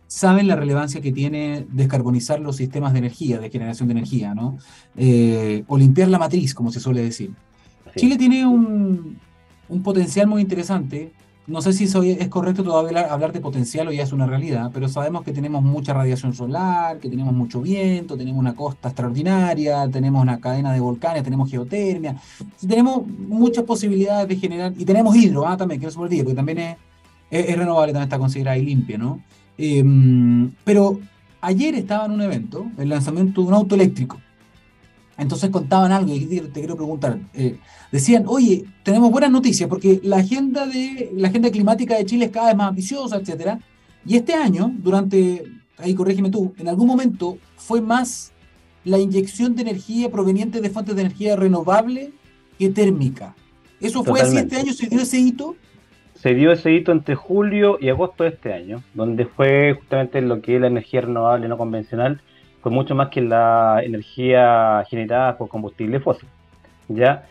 saben la relevancia que tiene descarbonizar los sistemas de energía, de generación de energía, ¿no? Eh, o limpiar la matriz, como se suele decir. Chile tiene un, un potencial muy interesante no sé si es correcto todavía hablar de potencial o ya es una realidad, pero sabemos que tenemos mucha radiación solar, que tenemos mucho viento, tenemos una costa extraordinaria, tenemos una cadena de volcanes, tenemos geotermia, tenemos muchas posibilidades de generar, y tenemos hidro ah, también, que es porque también es, es, renovable, también está considerada y limpia, ¿no? Em, pero ayer estaba en un evento, el lanzamiento de un auto eléctrico, entonces contaban algo y te quiero preguntar. Eh, decían, oye, tenemos buenas noticias porque la agenda, de, la agenda climática de Chile es cada vez más ambiciosa, etcétera. Y este año, durante, ahí corrígeme tú, en algún momento fue más la inyección de energía proveniente de fuentes de energía renovable que térmica. ¿Eso fue así este año? ¿Se dio ese hito? Se dio ese hito entre julio y agosto de este año, donde fue justamente lo que es la energía renovable no convencional fue mucho más que la energía generada por combustible fósil. ¿ya?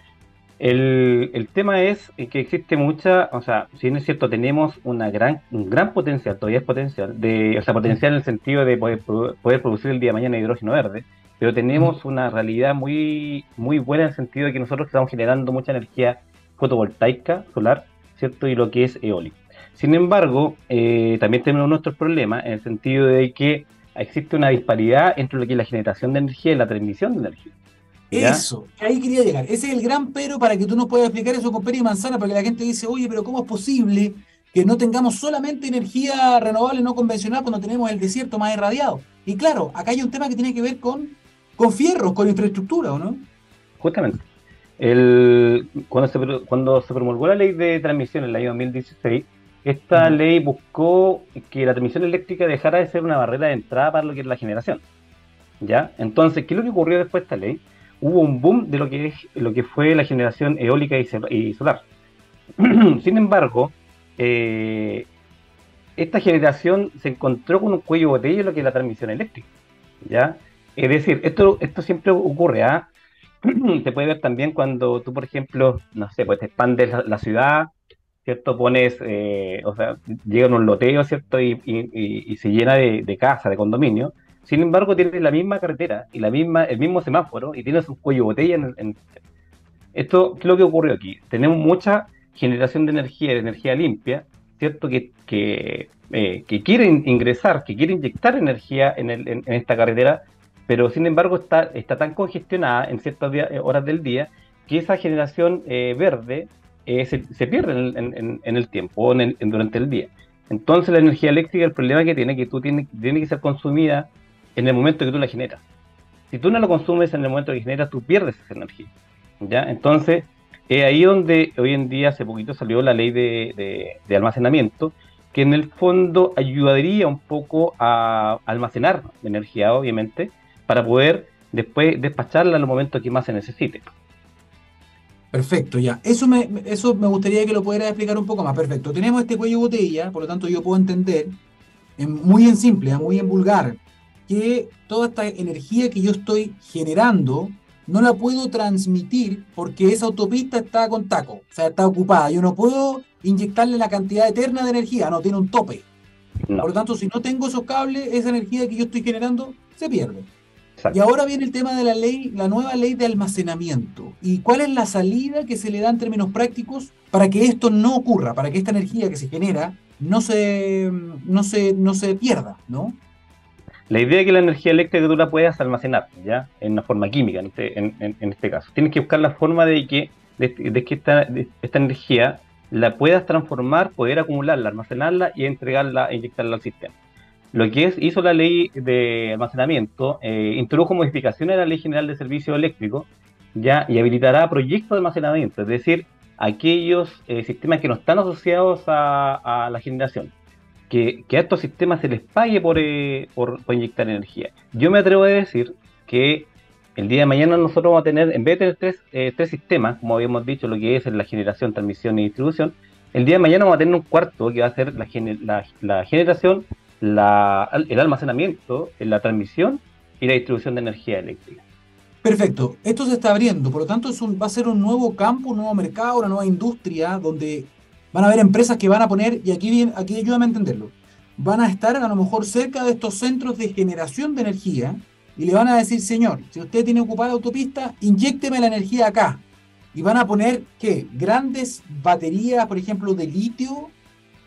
El, el, tema es que existe mucha, o sea, si bien es cierto, tenemos una gran, un gran potencial, todavía es potencial, de, o sea, potencial en el sentido de poder, poder producir el día de mañana hidrógeno verde, pero tenemos una realidad muy, muy buena en el sentido de que nosotros estamos generando mucha energía fotovoltaica, solar, ¿cierto? Y lo que es eólico. Sin embargo, eh, también tenemos nuestros problemas en el sentido de que existe una disparidad entre lo que es la generación de energía y la transmisión de energía. Eso, ahí quería llegar. Ese es el gran pero para que tú nos puedas explicar eso con pera y manzana, para que la gente dice, oye, pero ¿cómo es posible que no tengamos solamente energía renovable no convencional cuando tenemos el desierto más irradiado? Y claro, acá hay un tema que tiene que ver con, con fierros, con infraestructura, ¿o no? Justamente. El, cuando, se, cuando se promulgó la ley de transmisión en el año 2016, esta ley buscó que la transmisión eléctrica dejara de ser una barrera de entrada para lo que es la generación. ¿Ya? Entonces, ¿qué es lo que ocurrió después de esta ley? Hubo un boom de lo que, es, lo que fue la generación eólica y, solar. [clears throat] Sin embargo, eh, esta generación se encontró con un cuello de botella en lo que es la transmisión eléctrica. ¿ya? Es decir, esto, esto siempre ocurre. ¿ah? [clears throat] Se puede ver también cuando tú, por ejemplo, no sé, pues te expandes la, ciudad, ¿cierto? Pones, eh, o sea, llega un loteo, ¿cierto? Y, se llena de, de casa, de condominio. Sin embargo, tienes la misma carretera y la misma, el mismo semáforo y tienes un cuello botella en, en esto, ¿qué es lo que ocurrió aquí? Tenemos mucha generación de energía, de energía limpia, ¿cierto? Que, que, eh, quiere ingresar, que quiere inyectar energía en, esta carretera, pero sin embargo está, está tan congestionada en ciertas eh, horas del día que esa generación eh, verde se, pierde en, el tiempo, durante el día. Entonces la energía eléctrica, el problema que tiene que tú tiene, tiene que ser consumida en el momento que tú la generas. Si tú no la consumes en el momento que generas, tú pierdes esa energía. ¿ya? Entonces, es ahí donde hoy en día, hace poquito salió la ley de, almacenamiento, que en el fondo ayudaría un poco a almacenar energía, obviamente, para poder después despacharla en los momentos que más se necesite. Perfecto, ya. Eso me, eso me gustaría que lo pudieras explicar un poco más. Perfecto. Tenemos este cuello de botella, por lo tanto yo puedo entender, muy en simple, muy en vulgar, que toda esta energía que yo estoy generando no la puedo transmitir porque esa autopista está con taco, o sea, está ocupada. Yo no puedo inyectarle la cantidad eterna de energía, no, tiene un tope. Por lo tanto, si no tengo esos cables, esa energía que yo estoy generando se pierde. Y ahora viene el tema de la ley, la nueva ley de almacenamiento. ¿Y cuál es la salida que se le da en términos prácticos para que esto no ocurra, para que esta energía que se genera no se, no se, no se pierda, ¿no? La idea es que la energía eléctrica tú la puedas almacenar, ¿ya? En una forma química, en este, en, este caso. Tienes que buscar la forma de que, de, que esta, esta, energía la puedas transformar, poder acumularla, almacenarla y entregarla e inyectarla al sistema. Lo que hizo la ley de almacenamiento, eh, introdujo modificaciones a la ley general de servicio eléctrico, ya, y habilitará proyectos de almacenamiento, es decir, aquellos eh, sistemas que no están asociados a la generación que, a estos sistemas se les pague eh, por, inyectar energía. Yo me atrevo a decir que el día de mañana nosotros vamos a tener, en vez de tener tres, eh, tres sistemas, como habíamos dicho, lo que es la generación, transmisión y distribución, el día de mañana vamos a tener un cuarto que va a ser la, generación, la, el almacenamiento, la transmisión y la distribución de energía eléctrica. Perfecto, esto se está abriendo, por lo tanto un, va a ser un nuevo campo, un nuevo mercado, una nueva industria donde Van a haber empresas que van a poner, y aquí, aquí ayúdame a entenderlo, van a estar a lo mejor cerca de estos centros de generación de energía y le van a decir, señor, si usted tiene ocupada autopista, inyecteme la energía acá. Y van a poner, ¿qué? Grandes baterías, por ejemplo, de litio,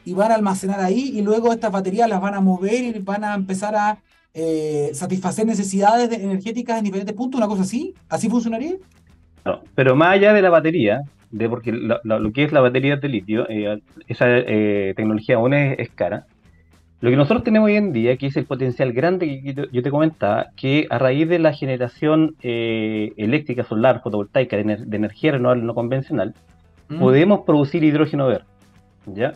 y van a almacenar ahí, y luego estas baterías las van a mover y van a empezar a eh, satisfacer necesidades energéticas en diferentes puntos, una cosa así. ¿Así funcionaría? No, pero más allá de la batería, de porque lo que es la batería de litio, eh, esa eh, tecnología aún es, cara. Lo que nosotros tenemos hoy en día, que es el potencial grande que yo te comentaba, que a raíz de la generación eh, eléctrica solar, fotovoltaica, de, energía renovable no convencional, mm. podemos producir hidrógeno verde. ¿ya?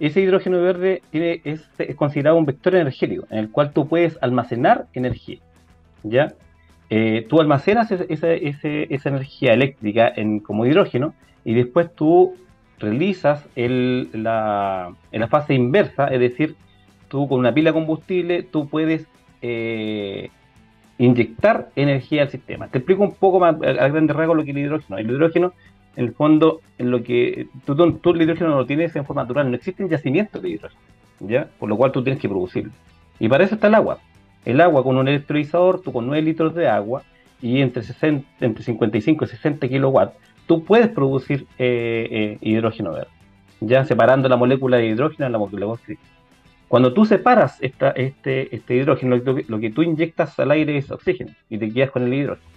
Ese hidrógeno verde es, considerado un vector energético, en el cual tú puedes almacenar energía. ¿ya? tú almacenas esa, energía eléctrica en, como hidrógeno y después tú realizas la, la fase inversa, es decir, tú con una pila combustible, tú puedes eh, inyectar energía al sistema. Te explico un poco más a, grandes rasgos lo que es el hidrógeno. El hidrógeno, en el fondo, en lo que tú, tú, el hidrógeno no lo tienes en forma natural, no existen yacimientos de hidrógeno, ¿ya? Por lo cual tú tienes que producirlo. Y para eso está el agua. El agua con un electrolizador, tú con 9 litros de agua y entre, 60, entre 55 y 60 kilowatts, tú puedes producir eh, eh, hidrógeno verde, ya separando la molécula de hidrógeno en la molécula de oxígeno. Cuando tú separas esta, este, este hidrógeno, lo que, tú inyectas al aire es oxígeno y te quedas con el hidrógeno.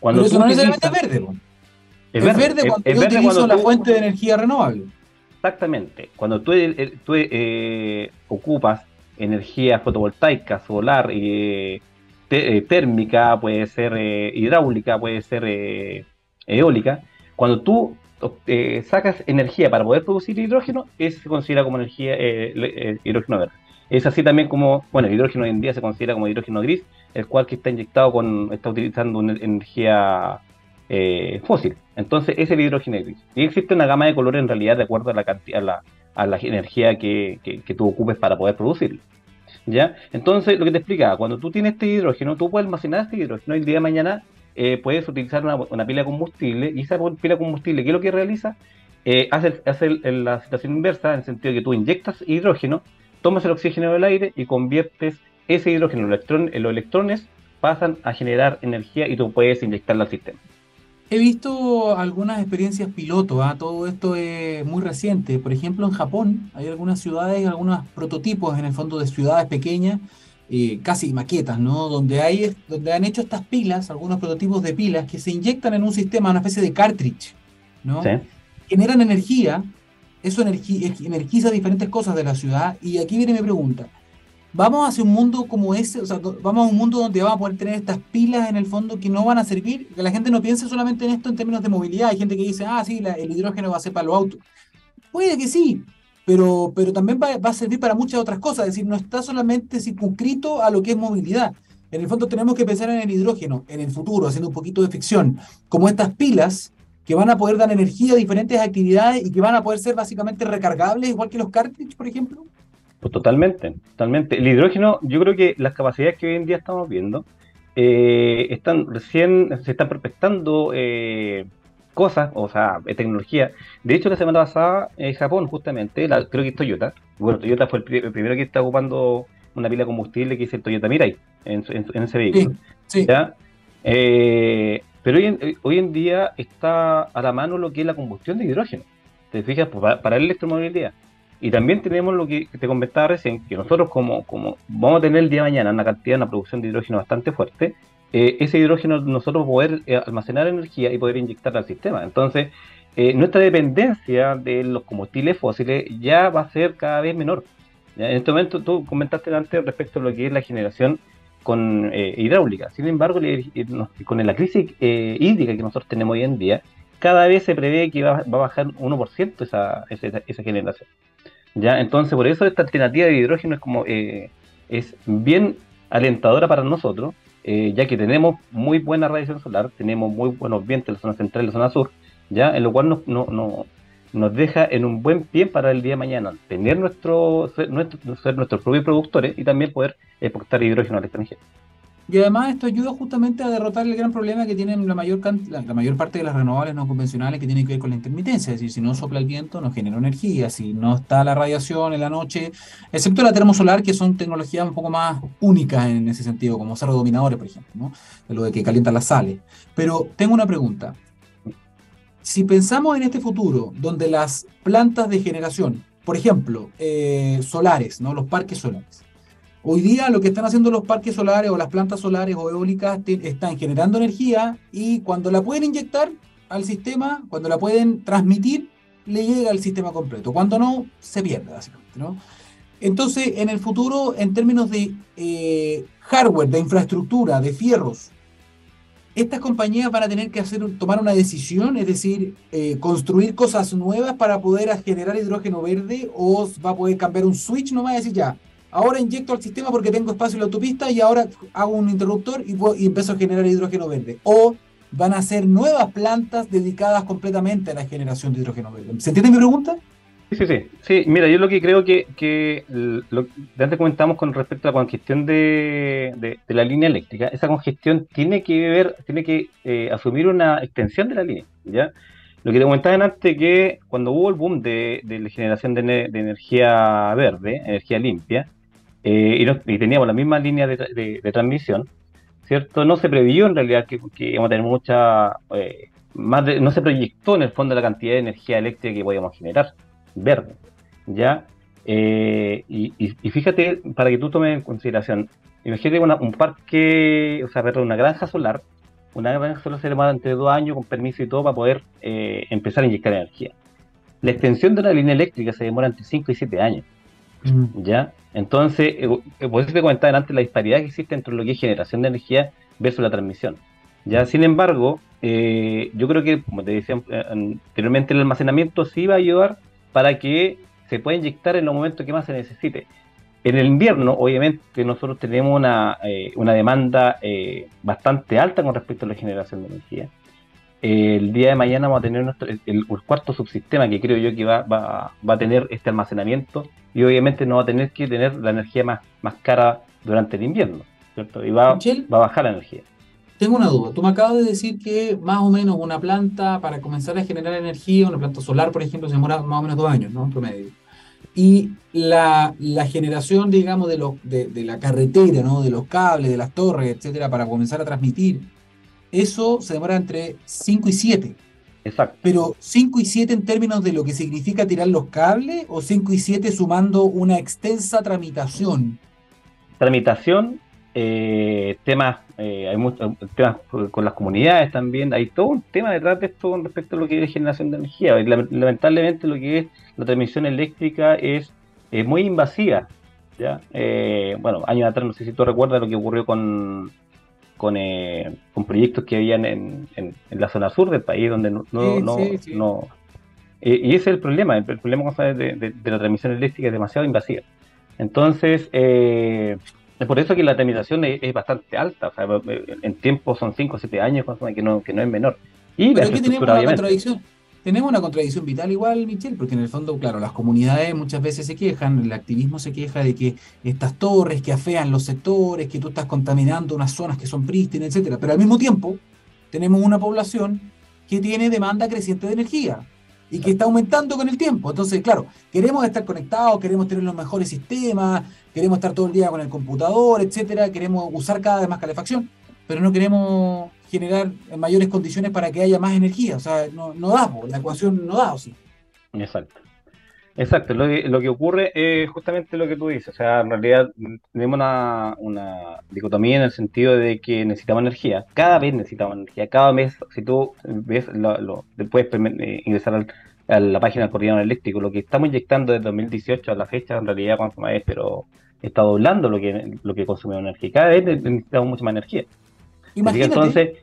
Cuando Pero eso no necesariamente es verde. Es, verde, cuando es verde cuando la fuente de energía renovable. Exactamente. Cuando tú, eh, tú ocupas energía fotovoltaica, solar, y térmica, puede ser hidráulica, puede ser eólica, cuando tú eh, sacas energía para poder producir hidrógeno, es, se considera como energía eh, eh, hidrógeno verde. Es así también como, bueno, el hidrógeno hoy en día se considera como hidrógeno gris, el cual que está inyectado con, está utilizando una energía fósil. Entonces, es el hidrógeno gris. Y existe una gama de colores en realidad de acuerdo a la cantidad, a la, energía que, que, tú ocupes para poder producirlo. ¿Ya? Entonces, lo que te explicaba, cuando tú tienes este hidrógeno, tú puedes almacenar este hidrógeno y el día de mañana eh, puedes utilizar una, pila de combustible y esa pila de combustible, ¿qué es lo que realiza? Eh, hace, hace la situación inversa en el sentido de que tú inyectas hidrógeno, tomas el oxígeno del aire y conviertes ese hidrógeno, los, los electrones pasan a generar energía y tú puedes inyectarla al sistema. He visto algunas experiencias piloto, ¿ah? todo esto es muy reciente. Por ejemplo, en Japón hay algunas ciudades, algunos prototipos en el fondo de ciudades pequeñas, eh, casi maquetas, ¿no? Donde, hay, donde han hecho estas pilas, algunos prototipos de pilas que se inyectan en un sistema, una especie de cartridge, ¿no? Generan energía, eso energiza diferentes cosas de la ciudad. Y aquí viene mi pregunta vamos hacia un mundo como ese, o sea, vamos a un mundo donde vamos a poder tener estas pilas en el fondo que no van a servir, que la gente no piense solamente en esto en términos de movilidad. Hay gente que dice, ah, sí, el hidrógeno va a ser para los autos. Puede que sí, pero, pero también va, a servir para muchas otras cosas, es decir, no está solamente circunscrito a lo que es movilidad. En el fondo tenemos que pensar en el hidrógeno, en el futuro, haciendo un poquito de ficción, como estas pilas que van a poder dar energía a diferentes actividades y que van a poder ser básicamente recargables, igual que los cartridge, por ejemplo. Pues totalmente, totalmente. El hidrógeno, yo creo que las capacidades que hoy en día estamos viendo eh, están recién, se están prospectando eh, cosas, o sea, tecnología. De hecho, la semana pasada en Japón, justamente, la, creo que es Toyota, bueno, Toyota fue el, primero que está ocupando una pila de combustible que es el Toyota Mirai en, ese vehículo. Sí, eh, pero hoy en, hoy en día está a la mano lo que es la combustión de hidrógeno. ¿Te fijas? Pues, para, para la electromovilidad. Y también tenemos lo que te comentaba recién, que nosotros como, como vamos a tener el día de mañana una cantidad, una producción de hidrógeno bastante fuerte, eh, ese hidrógeno nosotros poder eh, almacenar energía y poder inyectar al sistema. Entonces, eh, nuestra dependencia de los combustibles fósiles ya va a ser cada vez menor. En este momento tú comentaste antes respecto a lo que es la generación con hidráulica. Sin embargo, con la crisis hídrica que nosotros tenemos hoy en día, cada vez se prevé que va, a bajar 1% esa, esa, esa generación. ¿Ya? Entonces, por eso esta alternativa de hidrógeno es como eh, es bien alentadora para nosotros, eh, ya que tenemos muy buena radiación solar, tenemos muy buenos vientos en la zona central y la zona sur, ya en lo cual nos, no, nos deja en un buen pie para el día de mañana tener nuestro ser, ser nuestros propios productores y también poder exportar hidrógeno al extranjero. Y además esto ayuda justamente a derrotar el gran problema que tienen la mayor, la, mayor parte de las renovables no convencionales que tienen que ver con la intermitencia. Es decir, si no sopla el viento, no genera energía. Si no está la radiación en la noche, excepto la termosolar, que son tecnologías un poco más únicas en ese sentido, como cerro dominadores, por ejemplo, ¿no? de lo de que calientan las sales. Pero tengo una pregunta. Si pensamos en este futuro, donde las plantas de generación, por ejemplo, eh, solares, ¿no? los parques solares, Hoy día lo que están haciendo los parques solares o las plantas solares o eólicas están generando energía y cuando la pueden inyectar al sistema, cuando la pueden transmitir, le llega al sistema completo. Cuando no, se pierde básicamente. ¿no? Entonces, en el futuro, en términos de eh, hardware, de infraestructura, de fierros, estas compañías van a tener que hacer, tomar una decisión, es decir, eh, construir cosas nuevas para poder generar hidrógeno verde o va a poder cambiar un switch no va a decir ya, ahora inyecto al sistema porque tengo espacio en la autopista y ahora hago un interruptor y, y empiezo a generar hidrógeno verde. O van a ser nuevas plantas dedicadas completamente a la generación de hidrógeno verde. ¿Se entiende mi pregunta? Sí, sí, sí. mira, yo lo que creo que, de antes comentamos con respecto a la congestión de, la línea eléctrica, esa congestión tiene que ver, tiene que eh, asumir una extensión de la línea, ¿ya? Lo que te comentaba antes que cuando hubo el boom de, de la generación de, energía verde, energía limpia, eh, y, teníamos la misma línea de, transmisión, ¿cierto? No se previó en realidad que, íbamos a tener mucha, eh, más no se proyectó en el fondo la cantidad de energía eléctrica que podíamos generar, verde, ¿ya? Eh, y, fíjate, para que tú tomes en consideración, imagínate un parque, o sea, una granja solar, una granja solar se demora entre dos años con permiso y todo para poder empezar a inyectar energía. La extensión de una línea eléctrica se demora entre 5 y 7 años. Mm. ¿Ya? Entonces, eh, eh, por eso te comentaba antes la disparidad que existe entre lo que es generación de energía versus la transmisión. ¿Ya? Sin embargo, eh, yo creo que, como te decía anteriormente, el almacenamiento sí va a ayudar para que se pueda inyectar en los momentos que más se necesite. En el invierno, obviamente, nosotros tenemos una, una demanda bastante alta con respecto a la generación de energía. El día de mañana vamos a tener nuestro, el, cuarto subsistema que creo yo que va, va, va, a tener este almacenamiento y obviamente no va a tener que tener la energía más, más cara durante el invierno, ¿cierto? Y va, va a bajar la energía. Tengo una duda. Tú me acabas de decir que más o menos una planta para comenzar a generar energía, una planta solar, por ejemplo, se demora más o menos dos años, ¿no? En promedio. Y la, la generación, digamos, de, los, de, de, la carretera, ¿no? De los cables, de las torres, etcétera, para comenzar a transmitir eso se demora entre 5 y 7. Exacto. Pero 5 y 7 en términos de lo que significa tirar los cables o 5 y 7 sumando una extensa tramitación. Tramitación, eh, temas, eh, hay muchos temas con las comunidades también, hay todo un tema detrás de esto con respecto a lo que es generación de energía. Lamentablemente lo que es la transmisión eléctrica es, muy invasiva. ¿ya? Eh, bueno, años atrás, no sé si tú recuerdas lo que ocurrió con con, eh, con proyectos que habían en, en, la zona sur del país, donde no... no, no, eh, y ese es el problema, el, problema de, de, la transmisión eléctrica es demasiado invasiva. Entonces, eh, es por eso que la terminación es, bastante alta, o sea, en tiempo son 5 o 7 años, que no, que no es menor. Y Pero aquí tenemos una contradicción tenemos una contradicción vital igual, Michelle, porque en el fondo, claro, las comunidades muchas veces se quejan, el activismo se queja de que estas torres que afean los sectores, que tú estás contaminando unas zonas que son prístinas, etcétera. Pero al mismo tiempo, tenemos una población que tiene demanda creciente de energía y que está aumentando con el tiempo. Entonces, claro, queremos estar conectados, queremos tener los mejores sistemas, queremos estar todo el día con el computador, etcétera, queremos usar cada vez más calefacción, pero no queremos generar mayores condiciones para que haya más energía. O sea, no, da, la ecuación no da, ¿o sí? Exacto. Exacto, lo que, lo que ocurre es justamente lo que tú dices, o sea, en realidad tenemos una, una dicotomía en el sentido de que necesitamos energía, cada vez necesitamos energía, cada mes, si tú ves, lo, puedes eh, ingresar a la página del coordinador eléctrico, lo que estamos inyectando desde 2018 a la fecha, en realidad, cuánto es, pero está doblando lo que, lo que consumimos energía, cada vez necesitamos mucha más energía. Entonces,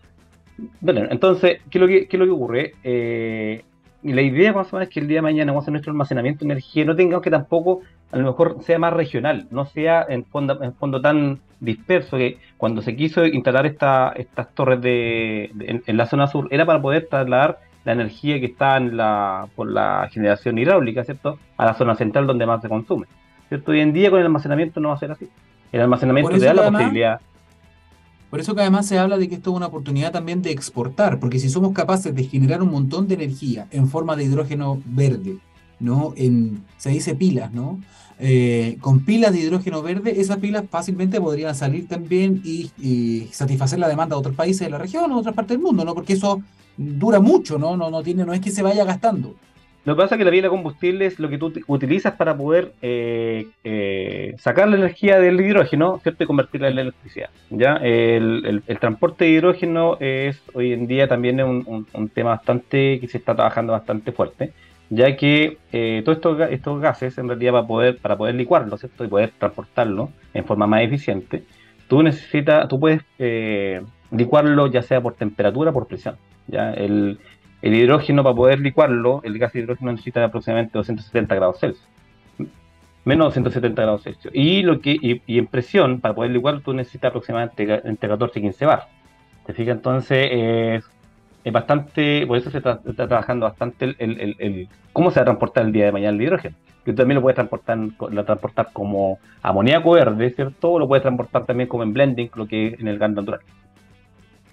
entonces ¿qué es lo que, qué es lo que ocurre? Eh, la idea más o menos es que el día de mañana vamos a hacer nuestro almacenamiento de energía, no tengamos que tampoco, a lo mejor sea más regional, no sea en fondo, en fondo tan disperso que cuando se quiso instalar esta, estas torres de, en, la zona sur era para poder trasladar la energía que está en la, por la generación hidráulica, ¿cierto? A la zona central donde más se consume. ¿cierto? Hoy en día con el almacenamiento no va a ser así. El almacenamiento te da la posibilidad por eso que además se habla de que esto es una oportunidad también de exportar, porque si somos capaces de generar un montón de energía en forma de hidrógeno verde, ¿no? En, se dice pilas, ¿no? Eh, con pilas de hidrógeno verde, esas pilas fácilmente podrían salir también y, satisfacer la demanda de otros países de la región o de otras partes del mundo, ¿no? Porque eso dura mucho, ¿no? No, no, tiene, no es que se vaya gastando. Lo que pasa es que la pila de combustible es lo que tú utilizas para poder eh, eh, sacar la energía del hidrógeno, ¿cierto? Y convertirla en electricidad. ¿ya? El, transporte de hidrógeno es hoy en día también un, un, tema bastante que se está trabajando bastante fuerte, ya que eh, todos estos, estos gases, en realidad, para poder, para poder licuarlo, ¿cierto? Y poder transportarlo en forma más eficiente, tú necesitas, tú puedes licuarlo ya sea por temperatura o por presión. ¿ya? El, el hidrógeno, para poder licuarlo, el gas de hidrógeno necesita aproximadamente 270 grados Celsius. Menos 270 grados Celsius. Y, lo que, y, en presión, para poder licuarlo, tú necesitas aproximadamente entre 14 y 15 bar. ¿Te fijas? Entonces, es bastante, por eso se está, trabajando bastante el, el, cómo se va a transportar el día de mañana el hidrógeno. Que también lo puedes transportar, lo transportar como amoníaco verde, ¿cierto? O lo puedes transportar también como en blending, lo que es en el gas natural.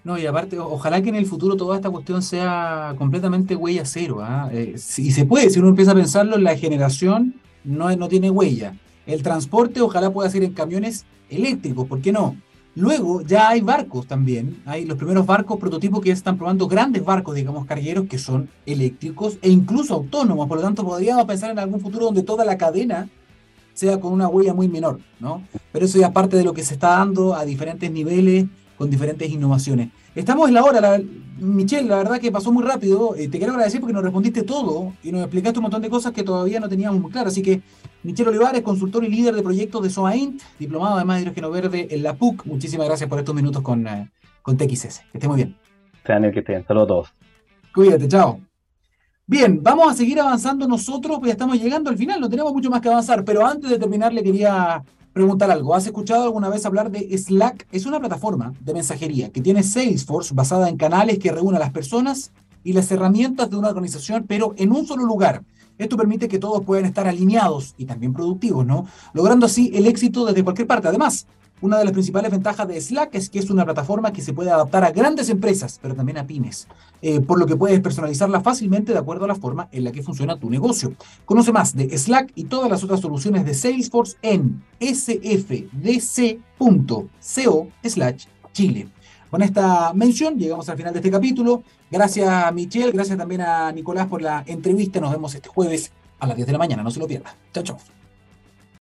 No, y aparte, ojalá que en el futuro toda esta cuestión sea completamente huella cero. ¿ah? Eh, si se puede, si uno empieza a pensarlo, la generación no, no tiene huella. El transporte ojalá pueda ser en camiones eléctricos, ¿por qué no? Luego ya hay barcos también, hay los primeros barcos prototipos que están probando grandes barcos, digamos, cargueros que son eléctricos e incluso autónomos, por lo tanto podríamos pensar en algún futuro donde toda la cadena sea con una huella muy menor, ¿no? Pero eso ya es parte de lo que se está dando a diferentes niveles con diferentes innovaciones. Estamos en la hora, la, Michelle, la verdad que pasó muy rápido. Eh, te quiero agradecer porque nos respondiste todo y nos explicaste un montón de cosas que todavía no teníamos muy claras. Así que, Michelle Olivares, consultor y líder de proyectos de SOAINT, diplomado además de hidrógeno verde en la PUC. Muchísimas gracias por estos minutos con, eh, con TXS. Que esté muy bien. Sean que estén. Saludos a todos. Cuídate, chao. Bien, vamos a seguir avanzando nosotros, pues ya estamos llegando al final, no tenemos mucho más que avanzar, pero antes de terminar le quería preguntar algo. ¿Has escuchado alguna vez hablar de Slack? Es una plataforma de mensajería que tiene Salesforce basada en canales que reúnen a las personas y las herramientas de una organización, pero en un solo lugar. Esto permite que todos puedan estar alineados y también productivos, ¿no? Logrando así el éxito desde cualquier parte. Además, una de las principales ventajas de Slack es que es una plataforma que se puede adaptar a grandes empresas, pero también a pymes, eh, por lo que puedes personalizarla fácilmente de acuerdo a la forma en la que funciona tu negocio. Conoce más de Slack y todas las otras soluciones de Salesforce en sfdc.co chile. Con esta mención llegamos al final de este capítulo. Gracias Michelle, gracias también a Nicolás por la entrevista. Nos vemos este jueves a las 10 de la mañana, no se lo pierda. Chao, chao.